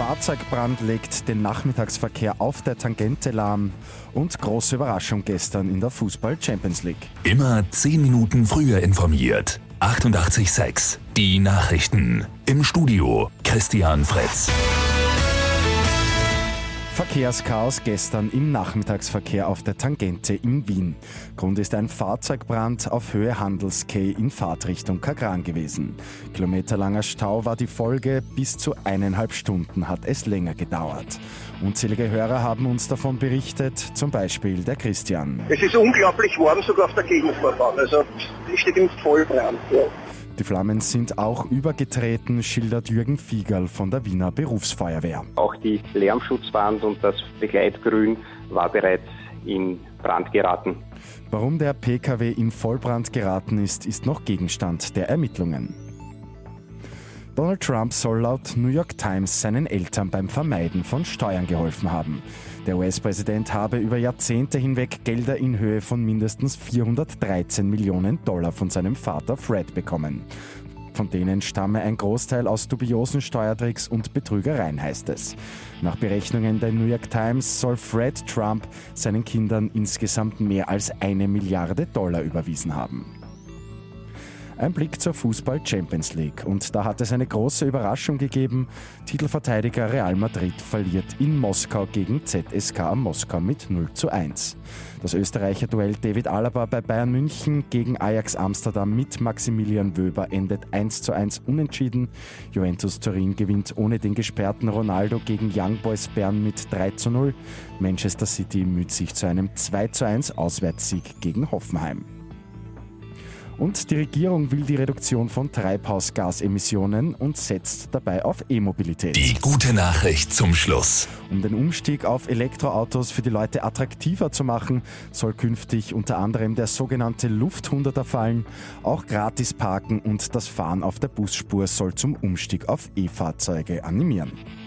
Fahrzeugbrand legt den Nachmittagsverkehr auf der Tangente lahm und große Überraschung gestern in der Fußball Champions League. Immer 10 Minuten früher informiert. 88.6 Die Nachrichten. Im Studio Christian Fritz. Verkehrschaos gestern im Nachmittagsverkehr auf der Tangente in Wien. Grund ist ein Fahrzeugbrand auf Höhe Handelskay in Fahrtrichtung Kagran gewesen. Kilometerlanger Stau war die Folge, bis zu eineinhalb Stunden hat es länger gedauert. Unzählige Hörer haben uns davon berichtet, zum Beispiel der Christian. Es ist unglaublich warm sogar auf der Gegenfahrbahn, also ich stehe im Vollbrand. Ja. Die Flammen sind auch übergetreten, schildert Jürgen Fiegerl von der Wiener Berufsfeuerwehr. Auch die Lärmschutzwand und das Begleitgrün war bereits in Brand geraten. Warum der Pkw in Vollbrand geraten ist, ist noch Gegenstand der Ermittlungen. Donald Trump soll laut New York Times seinen Eltern beim Vermeiden von Steuern geholfen haben. Der US-Präsident habe über Jahrzehnte hinweg Gelder in Höhe von mindestens 413 Millionen Dollar von seinem Vater Fred bekommen. Von denen stamme ein Großteil aus dubiosen Steuertricks und Betrügereien, heißt es. Nach Berechnungen der New York Times soll Fred Trump seinen Kindern insgesamt mehr als eine Milliarde Dollar überwiesen haben. Ein Blick zur Fußball Champions League. Und da hat es eine große Überraschung gegeben. Titelverteidiger Real Madrid verliert in Moskau gegen ZSK Moskau mit 0 zu 1. Das Österreicher Duell David Alaba bei Bayern München gegen Ajax Amsterdam mit Maximilian Wöber endet 1 zu 1 unentschieden. Juventus Turin gewinnt ohne den gesperrten Ronaldo gegen Young Boys Bern mit 3 zu 0. Manchester City müht sich zu einem 2 zu 1 Auswärtssieg gegen Hoffenheim. Und die Regierung will die Reduktion von Treibhausgasemissionen und setzt dabei auf E-Mobilität. Die gute Nachricht zum Schluss. Um den Umstieg auf Elektroautos für die Leute attraktiver zu machen, soll künftig unter anderem der sogenannte Lufthunderter fallen. Auch gratis parken und das Fahren auf der Busspur soll zum Umstieg auf E-Fahrzeuge animieren.